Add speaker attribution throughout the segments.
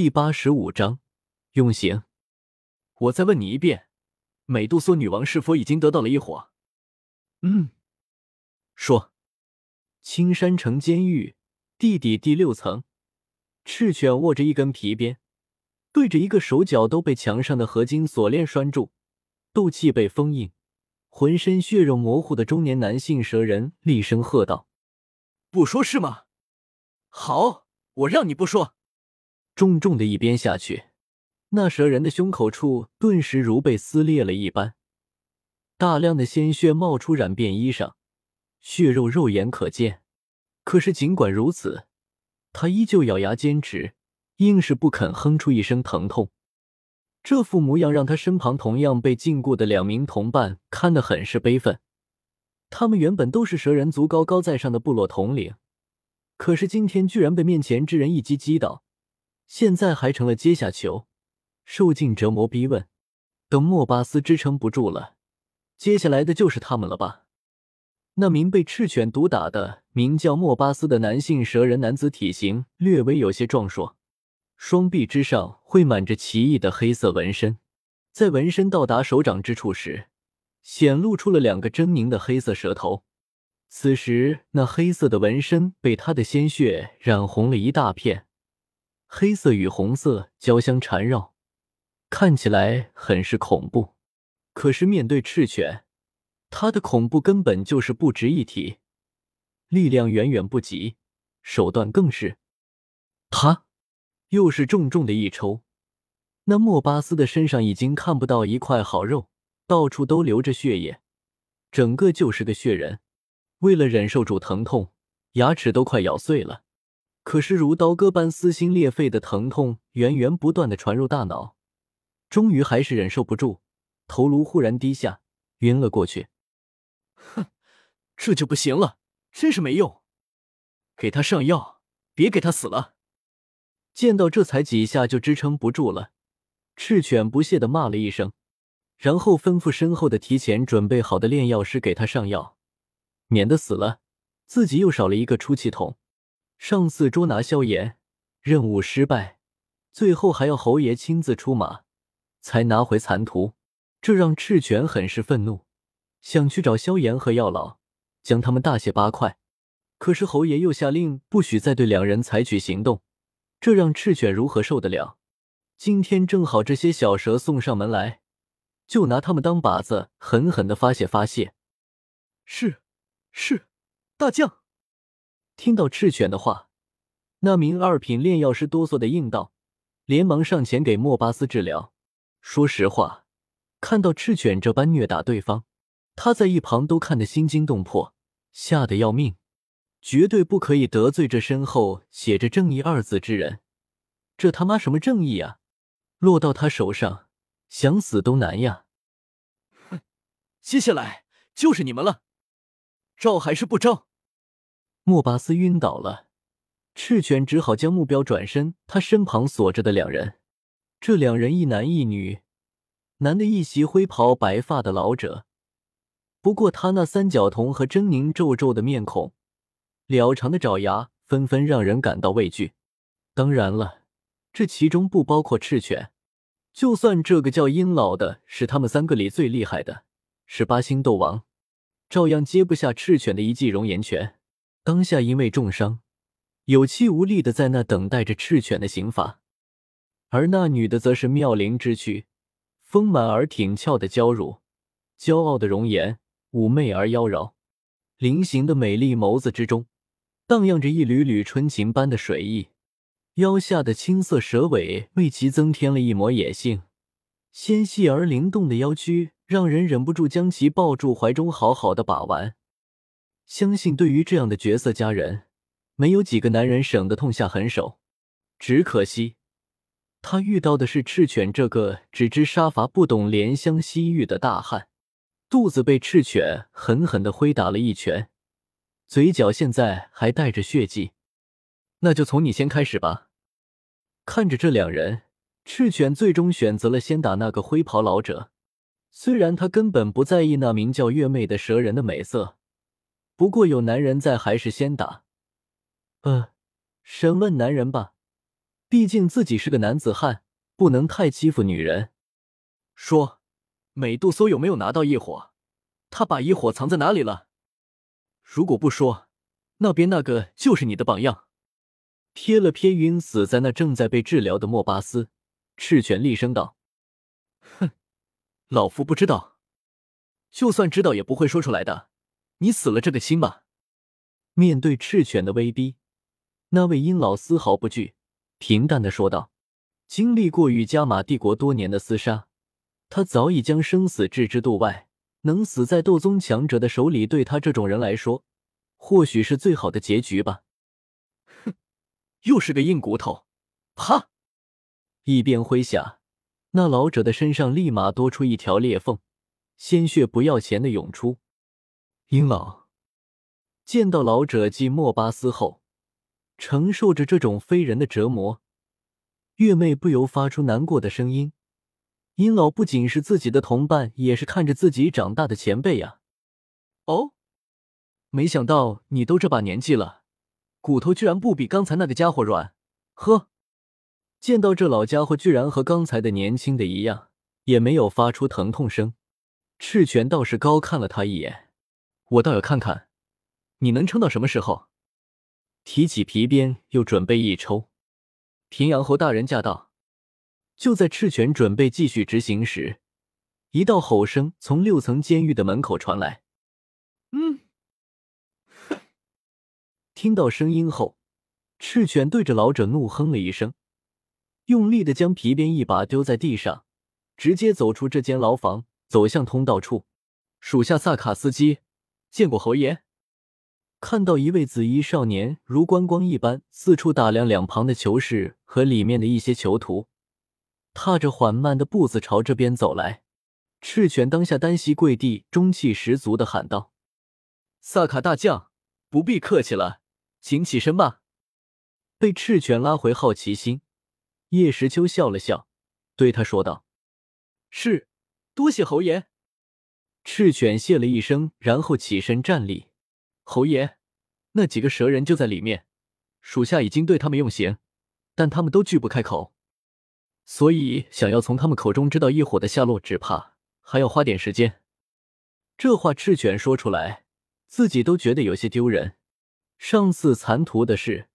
Speaker 1: 第八十五章用刑。我再问你一遍，美杜莎女王是否已经得到了一伙？
Speaker 2: 嗯。
Speaker 1: 说。青山城监狱地底第六层，赤犬握着一根皮鞭，对着一个手脚都被墙上的合金锁链拴住、斗气被封印、浑身血肉模糊的中年男性蛇人厉声喝道：“
Speaker 2: 不说是吗？好，我让你不说。”
Speaker 1: 重重的一鞭下去，那蛇人的胸口处顿时如被撕裂了一般，大量的鲜血冒出，染遍衣裳，血肉肉眼可见。可是尽管如此，他依旧咬牙坚持，硬是不肯哼出一声疼痛。这副模样让他身旁同样被禁锢的两名同伴看得很是悲愤。他们原本都是蛇人族高高在上的部落统领，可是今天居然被面前之人一击击倒。现在还成了阶下囚，受尽折磨逼问。等莫巴斯支撑不住了，接下来的就是他们了吧？那名被赤犬毒打的名叫莫巴斯的男性蛇人男子，体型略微有些壮硕，双臂之上绘满着奇异的黑色纹身，在纹身到达手掌之处时，显露出了两个狰狞的黑色蛇头。此时，那黑色的纹身被他的鲜血染红了一大片。黑色与红色交相缠绕，看起来很是恐怖。可是面对赤犬，他的恐怖根本就是不值一提，力量远远不及，手段更是。他又是重重的一抽，那莫巴斯的身上已经看不到一块好肉，到处都流着血液，整个就是个血人。为了忍受住疼痛，牙齿都快咬碎了。可是，如刀割般撕心裂肺的疼痛源源不断的传入大脑，终于还是忍受不住，头颅忽然低下，晕了过去。
Speaker 2: 哼，这就不行了，真是没用！给他上药，别给他死了！
Speaker 1: 见到这才几下就支撑不住了，赤犬不屑的骂了一声，然后吩咐身后的提前准备好的炼药师给他上药，免得死了，自己又少了一个出气筒。上次捉拿萧炎，任务失败，最后还要侯爷亲自出马才拿回残图，这让赤犬很是愤怒，想去找萧炎和药老，将他们大卸八块。可是侯爷又下令不许再对两人采取行动，这让赤犬如何受得了？今天正好这些小蛇送上门来，就拿他们当靶子，狠狠的发泄发泄。
Speaker 2: 是，是，大将。
Speaker 1: 听到赤犬的话，那名二品炼药师哆嗦的应道，连忙上前给莫巴斯治疗。说实话，看到赤犬这般虐打对方，他在一旁都看得心惊动魄，吓得要命。绝对不可以得罪这身后写着“正义”二字之人。这他妈什么正义啊？落到他手上，想死都难呀！
Speaker 2: 哼，接下来就是你们了，招还是不招？
Speaker 1: 莫巴斯晕倒了，赤犬只好将目标转身。他身旁锁着的两人，这两人一男一女，男的一袭灰袍，白发的老者。不过他那三角瞳和狰狞皱皱的面孔，了长的爪牙，纷纷让人感到畏惧。当然了，这其中不包括赤犬。就算这个叫阴老的是他们三个里最厉害的，是八星斗王，照样接不下赤犬的一记熔岩拳。当下因为重伤，有气无力的在那等待着赤犬的刑罚，而那女的则是妙龄之躯，丰满而挺翘的娇乳，骄傲的容颜，妩媚而妖娆，菱形的美丽眸子之中，荡漾着一缕缕春情般的水意，腰下的青色蛇尾为其增添了一抹野性，纤细而灵动的腰躯让人忍不住将其抱住怀中，好好的把玩。相信对于这样的绝色佳人，没有几个男人省得痛下狠手。只可惜，他遇到的是赤犬这个只知杀伐、不懂怜香惜玉的大汉，肚子被赤犬狠狠的挥打了一拳，嘴角现在还带着血迹。那就从你先开始吧。看着这两人，赤犬最终选择了先打那个灰袍老者。虽然他根本不在意那名叫月妹的蛇人的美色。不过有男人在，还是先打。呃，审问男人吧。毕竟自己是个男子汉，不能太欺负女人。
Speaker 2: 说，美杜莎有没有拿到异火？他把异火藏在哪里了？如果不说，那边那个就是你的榜样。
Speaker 1: 瞥了瞥晕死在那正在被治疗的莫巴斯，赤犬厉声道：“
Speaker 2: 哼，老夫不知道，就算知道也不会说出来的。你死了这个心吧。”
Speaker 1: 面对赤犬的威逼，那位阴老丝毫不惧，平淡的说道：“经历过与加玛帝国多年的厮杀，他早已将生死置之度外。能死在斗宗强者的手里，对他这种人来说，或许是最好的结局吧。”
Speaker 2: 哼又是个硬骨头，啪！
Speaker 1: 一边挥下，那老者的身上立马多出一条裂缝，鲜血不要钱的涌出。
Speaker 2: 阴老
Speaker 1: 见到老者继莫巴斯后，承受着这种非人的折磨，月妹不由发出难过的声音。阴老不仅是自己的同伴，也是看着自己长大的前辈呀。
Speaker 2: 哦，没想到你都这把年纪了。骨头居然不比刚才那个家伙软，呵！
Speaker 1: 见到这老家伙居然和刚才的年轻的一样，也没有发出疼痛声，赤犬倒是高看了他一眼。
Speaker 2: 我倒要看看，你能撑到什么时候？
Speaker 1: 提起皮鞭，又准备一抽。
Speaker 2: 平阳侯大人驾到！
Speaker 1: 就在赤犬准备继续执行时，一道吼声从六层监狱的门口传来。
Speaker 2: 嗯。
Speaker 1: 听到声音后，赤犬对着老者怒哼了一声，用力的将皮鞭一把丢在地上，直接走出这间牢房，走向通道处。
Speaker 2: 属下萨卡斯基见过侯爷。
Speaker 1: 看到一位紫衣少年如观光一般四处打量两旁的囚室和里面的一些囚徒，踏着缓慢的步子朝这边走来，赤犬当下单膝跪地，中气十足的喊道：“
Speaker 2: 萨卡大将，不必客气了。”请起身吧。
Speaker 1: 被赤犬拉回好奇心，叶时秋笑了笑，对他说道：“
Speaker 2: 是，多谢侯爷。”
Speaker 1: 赤犬谢了一声，然后起身站立。
Speaker 2: 侯爷，那几个蛇人就在里面，属下已经对他们用刑，但他们都拒不开口，所以想要从他们口中知道异火的下落，只怕还要花点时间。
Speaker 1: 这话赤犬说出来，自己都觉得有些丢人。上次残图的事，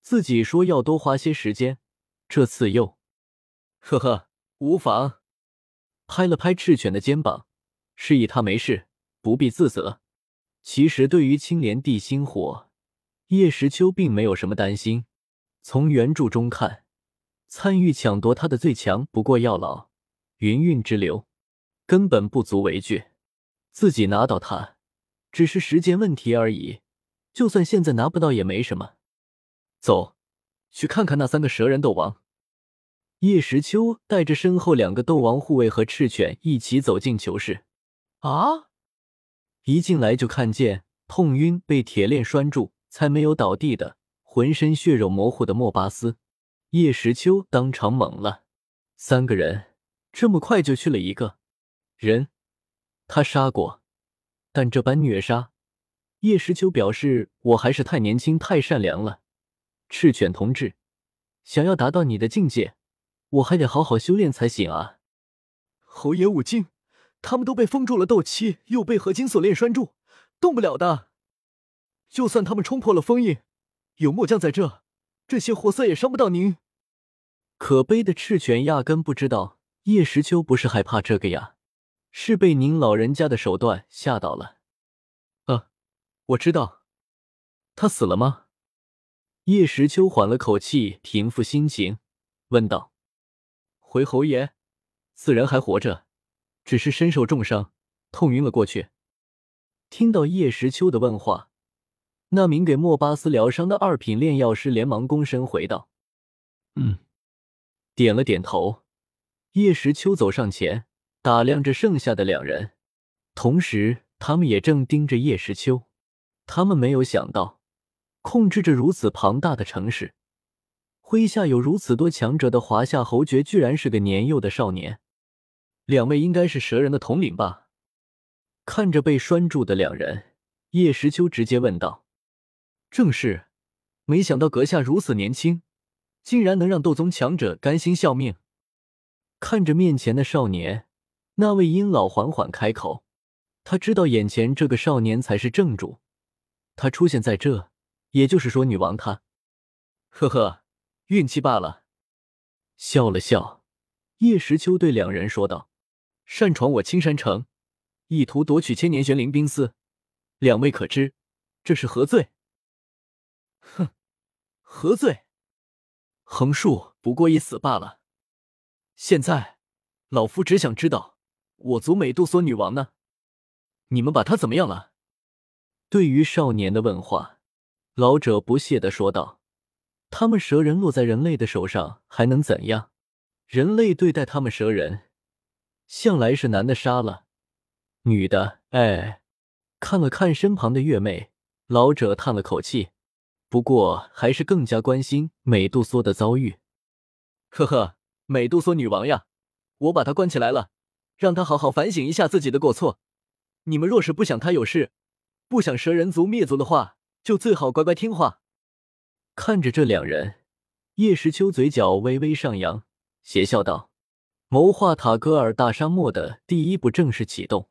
Speaker 1: 自己说要多花些时间，这次又，
Speaker 2: 呵呵，无妨。
Speaker 1: 拍了拍赤犬的肩膀，示意他没事，不必自责。其实对于青莲地心火，叶时秋并没有什么担心。从原著中看，参与抢夺他的最强不过药老、云韵之流，根本不足为惧。自己拿到他，只是时间问题而已。就算现在拿不到也没什么，
Speaker 2: 走，去看看那三个蛇人斗王。
Speaker 1: 叶时秋带着身后两个斗王护卫和赤犬一起走进囚室。
Speaker 2: 啊！
Speaker 1: 一进来就看见痛晕被铁链拴住才没有倒地的浑身血肉模糊的莫巴斯，叶时秋当场懵了。三个人这么快就去了一个人，他杀过，但这般虐杀。叶时秋表示：“我还是太年轻、太善良了，赤犬同志，想要达到你的境界，我还得好好修炼才行啊。”
Speaker 2: 侯爷勿惊，他们都被封住了斗气，又被合金锁链拴住，动不了的。就算他们冲破了封印，有末将在这，这些活塞也伤不到您。
Speaker 1: 可悲的赤犬压根不知道，叶时秋不是害怕这个呀，是被您老人家的手段吓到了。
Speaker 2: 啊我知道，他死了吗？
Speaker 1: 叶时秋缓了口气，平复心情，问道：“
Speaker 2: 回侯爷，此人还活着，只是身受重伤，痛晕了过去。”
Speaker 1: 听到叶时秋的问话，那名给莫巴斯疗伤的二品炼药师连忙躬身回道：“
Speaker 2: 嗯。”
Speaker 1: 点了点头。叶时秋走上前，打量着剩下的两人，同时他们也正盯着叶时秋。他们没有想到，控制着如此庞大的城市，麾下有如此多强者的华夏侯爵，居然是个年幼的少年。
Speaker 2: 两位应该是蛇人的统领吧？
Speaker 1: 看着被拴住的两人，叶时秋直接问道：“
Speaker 2: 正是，没想到阁下如此年轻，竟然能让斗宗强者甘心效命。看着面前的少年，那位阴老缓缓开口：“他知道眼前这个少年才是正主，他出现在这，也就是说女王她……呵呵，运气罢了。”笑了笑，叶时秋对两人说道：“擅闯我青山城，意图夺取千年玄灵冰丝，两位可知这是何罪？”哼，何罪？横竖不过一死罢了。现在，老夫只想知道，我族美杜莎女王呢？你们把她怎么样了？对于少年的问话，老者不屑的说道：“他们蛇人落在人类的手上，还能怎样？人类对待他们蛇人，向来是男的杀了，女的……哎。”看了看身旁的月妹，老者叹了口气，不过还是更加关心美杜莎的遭遇。呵呵。美杜莎女王呀，我把她关起来了，让她好好反省一下自己的过错。你们若是不想她有事，不想蛇人族灭族的话，就最好乖乖听话。看着这两人，叶时秋嘴角微微上扬，邪笑道：“谋划塔戈尔大沙漠的第一步正式启动。”